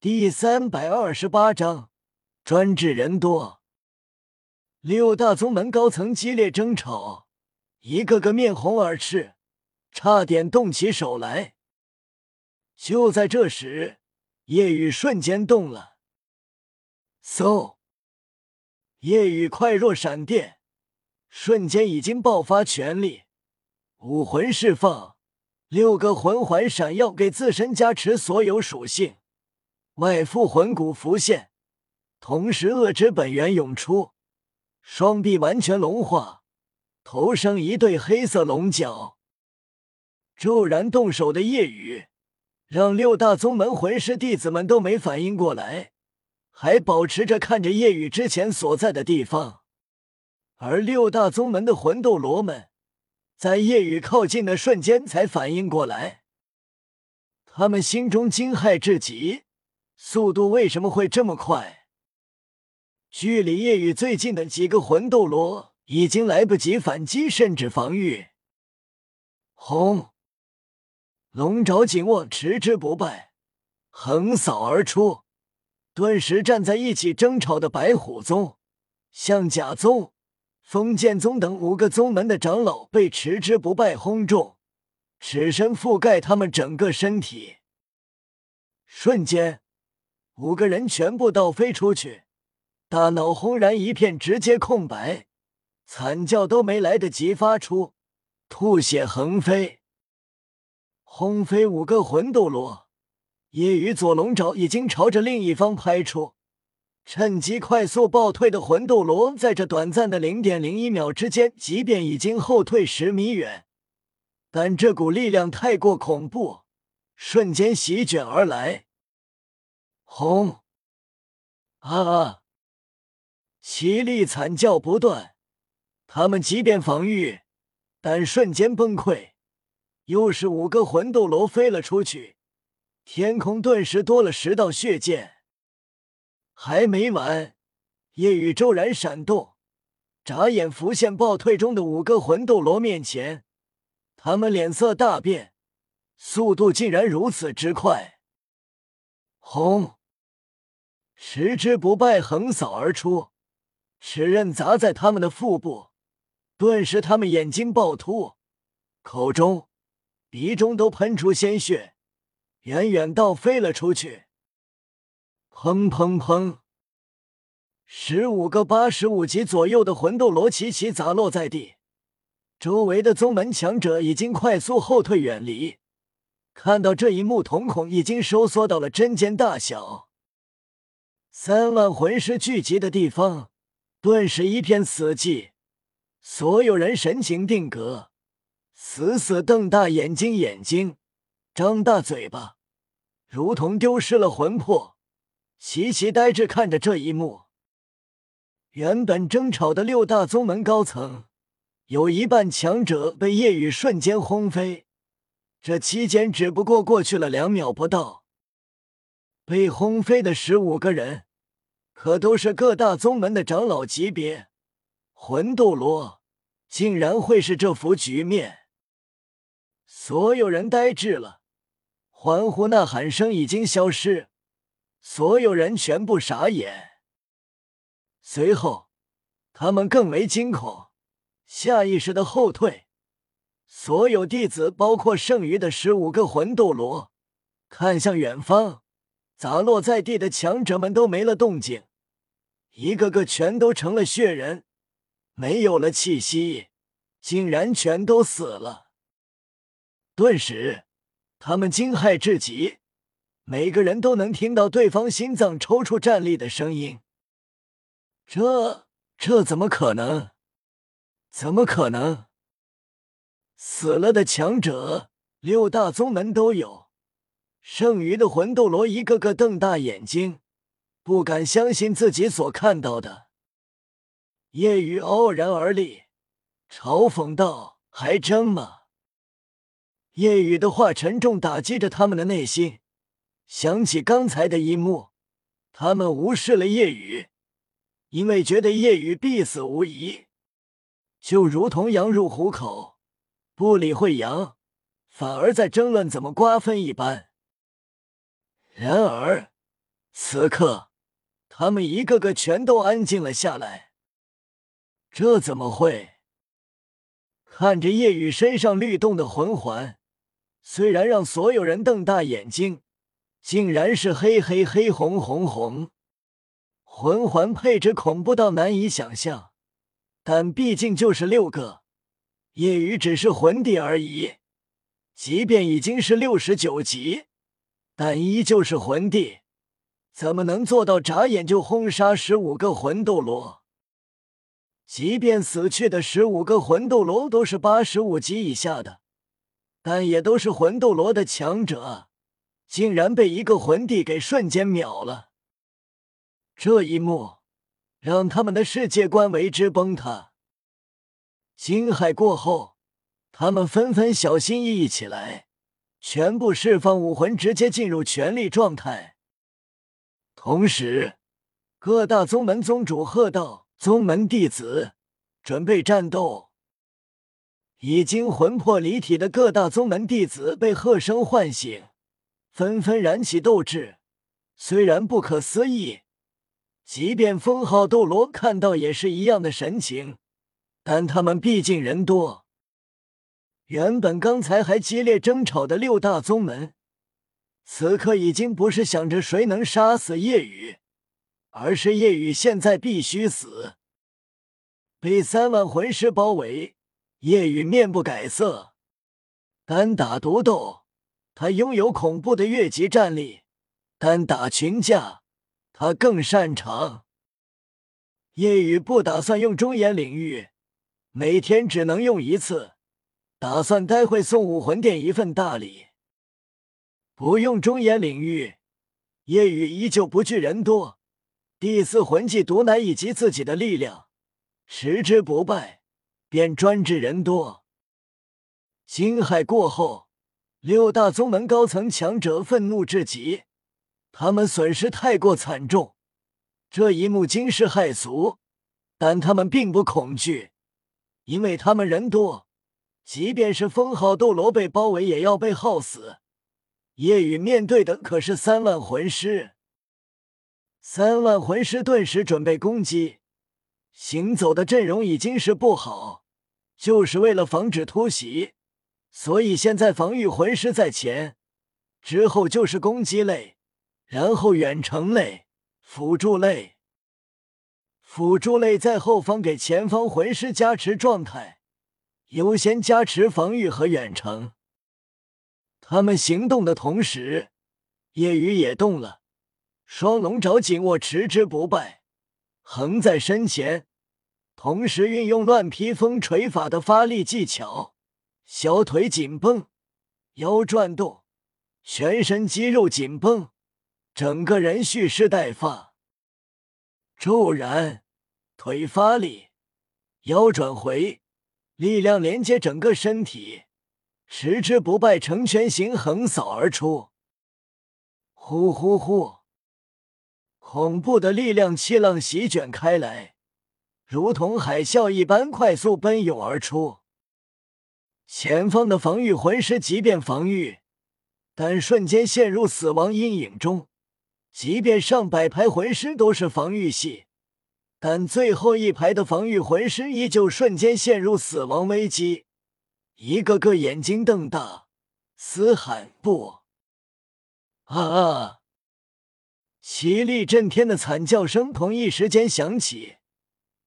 第三百二十八章，专治人多。六大宗门高层激烈争吵，一个个面红耳赤，差点动起手来。就在这时，夜雨瞬间动了，嗖！夜雨快若闪电，瞬间已经爆发全力，武魂释放，六个魂环闪耀，给自身加持所有属性。外附魂骨浮现，同时恶之本源涌出，双臂完全龙化，头生一对黑色龙角。骤然动手的夜雨，让六大宗门魂师弟子们都没反应过来，还保持着看着夜雨之前所在的地方。而六大宗门的魂斗罗们，在夜雨靠近的瞬间才反应过来，他们心中惊骇至极。速度为什么会这么快？距离夜雨最近的几个魂斗罗已经来不及反击，甚至防御。轰！龙爪紧握，持之不败，横扫而出。顿时站在一起争吵的白虎宗、象甲宗、封建宗等五个宗门的长老被持之不败轰中，尺身覆盖他们整个身体，瞬间。五个人全部倒飞出去，大脑轰然一片，直接空白，惨叫都没来得及发出，吐血横飞，轰飞五个魂斗罗。夜雨左龙爪已经朝着另一方拍出，趁机快速暴退的魂斗罗，在这短暂的零点零一秒之间，即便已经后退十米远，但这股力量太过恐怖，瞬间席卷而来。轰！啊！凄厉惨叫不断，他们即便防御，但瞬间崩溃。又是五个魂斗罗飞了出去，天空顿时多了十道血剑。还没完，夜雨骤然闪动，眨眼浮现暴退中的五个魂斗罗面前，他们脸色大变，速度竟然如此之快！轰！十之不败横扫而出，齿刃砸在他们的腹部，顿时他们眼睛暴突，口中、鼻中都喷出鲜血，远远倒飞了出去。砰砰砰！十五个八十五级左右的魂斗罗齐齐砸落在地，周围的宗门强者已经快速后退远离，看到这一幕，瞳孔已经收缩到了针尖大小。三万魂师聚集的地方，顿时一片死寂。所有人神情定格，死死瞪大眼睛，眼睛张大嘴巴，如同丢失了魂魄，齐齐呆滞看着这一幕。原本争吵的六大宗门高层，有一半强者被夜雨瞬间轰飞。这期间只不过过去了两秒不到，被轰飞的十五个人。可都是各大宗门的长老级别，魂斗罗竟然会是这幅局面，所有人呆滞了，欢呼呐喊声已经消失，所有人全部傻眼。随后，他们更为惊恐，下意识的后退，所有弟子，包括剩余的十五个魂斗罗，看向远方，砸落在地的强者们都没了动静。一个个全都成了血人，没有了气息，竟然全都死了。顿时，他们惊骇至极，每个人都能听到对方心脏抽搐、站立的声音。这这怎么可能？怎么可能？死了的强者，六大宗门都有，剩余的魂斗罗一个个瞪大眼睛。不敢相信自己所看到的。夜雨傲然而立，嘲讽道：“还争吗？”夜雨的话沉重打击着他们的内心。想起刚才的一幕，他们无视了夜雨，因为觉得夜雨必死无疑，就如同羊入虎口，不理会羊，反而在争论怎么瓜分一般。然而。此刻，他们一个个全都安静了下来。这怎么会？看着叶雨身上律动的魂环，虽然让所有人瞪大眼睛，竟然是黑黑黑红红红，魂环配置恐怖到难以想象。但毕竟就是六个，叶雨只是魂帝而已，即便已经是六十九级，但依旧是魂帝，怎么能做到眨眼就轰杀十五个魂斗罗？即便死去的十五个魂斗罗都是八十五级以下的，但也都是魂斗罗的强者，竟然被一个魂帝给瞬间秒了。这一幕让他们的世界观为之崩塌。惊骇过后，他们纷纷小心翼翼起来，全部释放武魂，直接进入全力状态。同时，各大宗门宗主喝道。宗门弟子准备战斗，已经魂魄离体的各大宗门弟子被喝声唤醒，纷纷燃起斗志。虽然不可思议，即便封号斗罗看到也是一样的神情，但他们毕竟人多。原本刚才还激烈争吵的六大宗门，此刻已经不是想着谁能杀死夜雨。而是夜雨现在必须死，被三万魂师包围，夜雨面不改色，单打独斗，他拥有恐怖的越级战力；单打群架，他更擅长。夜雨不打算用中炎领域，每天只能用一次，打算待会送武魂殿一份大礼。不用中炎领域，夜雨依旧不惧人多。第四魂技毒奶以及自己的力量，十之不败，便专治人多。惊骇过后，六大宗门高层强者愤怒至极，他们损失太过惨重，这一幕惊世骇俗，但他们并不恐惧，因为他们人多，即便是封号斗罗被包围，也要被耗死。夜雨面对的可是三万魂师。三万魂师顿时准备攻击，行走的阵容已经是不好，就是为了防止突袭，所以现在防御魂师在前，之后就是攻击类，然后远程类、辅助类，辅助类在后方给前方魂师加持状态，优先加持防御和远程。他们行动的同时，夜雨也动了。双龙爪紧握，持之不败，横在身前，同时运用乱披风锤法的发力技巧，小腿紧绷，腰转动，全身肌肉紧绷，整个人蓄势待发。骤然，腿发力，腰转回，力量连接整个身体，持之不败成拳形横扫而出。呼呼呼！恐怖的力量气浪席卷开来，如同海啸一般快速奔涌而出。前方的防御魂师即便防御，但瞬间陷入死亡阴影中。即便上百排魂师都是防御系，但最后一排的防御魂师依旧瞬间陷入死亡危机，一个个眼睛瞪大，嘶喊不啊啊！绮丽震天的惨叫声同一时间响起，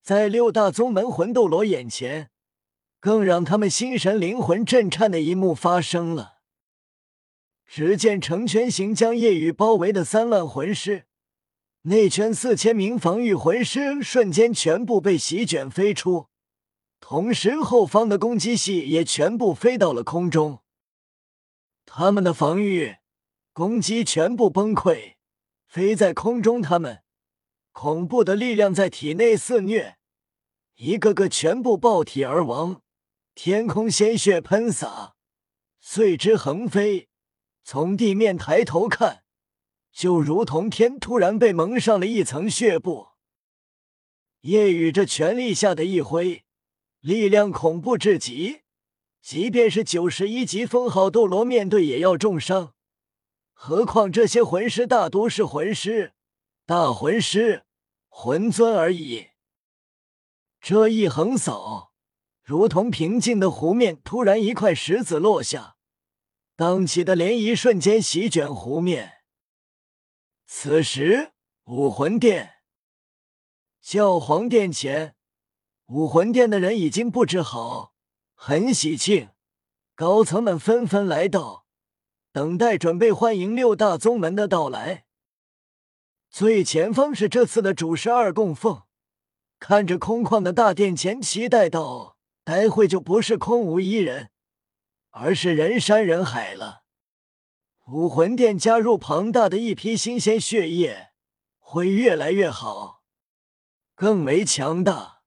在六大宗门魂斗罗眼前，更让他们心神灵魂震颤的一幕发生了。只见成圈形将夜雨包围的三万魂师，内圈四千名防御魂师瞬间全部被席卷飞出，同时后方的攻击系也全部飞到了空中，他们的防御攻击全部崩溃。飞在空中，他们恐怖的力量在体内肆虐，一个个全部爆体而亡，天空鲜血喷洒，碎枝横飞。从地面抬头看，就如同天突然被蒙上了一层血布。夜雨这全力下的一挥，力量恐怖至极，即便是九十一级封号斗罗面对也要重伤。何况这些魂师大都是魂师，大魂师、魂尊而已。这一横扫，如同平静的湖面，突然一块石子落下，荡起的涟漪瞬间席卷湖面。此时，武魂殿、教皇殿前，武魂殿的人已经布置好，很喜庆，高层们纷纷来到，等待准备欢迎六大宗门的到来。最前方是这次的主十二供奉。看着空旷的大殿前，期待道：“待会就不是空无一人，而是人山人海了。武魂殿加入庞大的一批新鲜血液，会越来越好，更为强大。”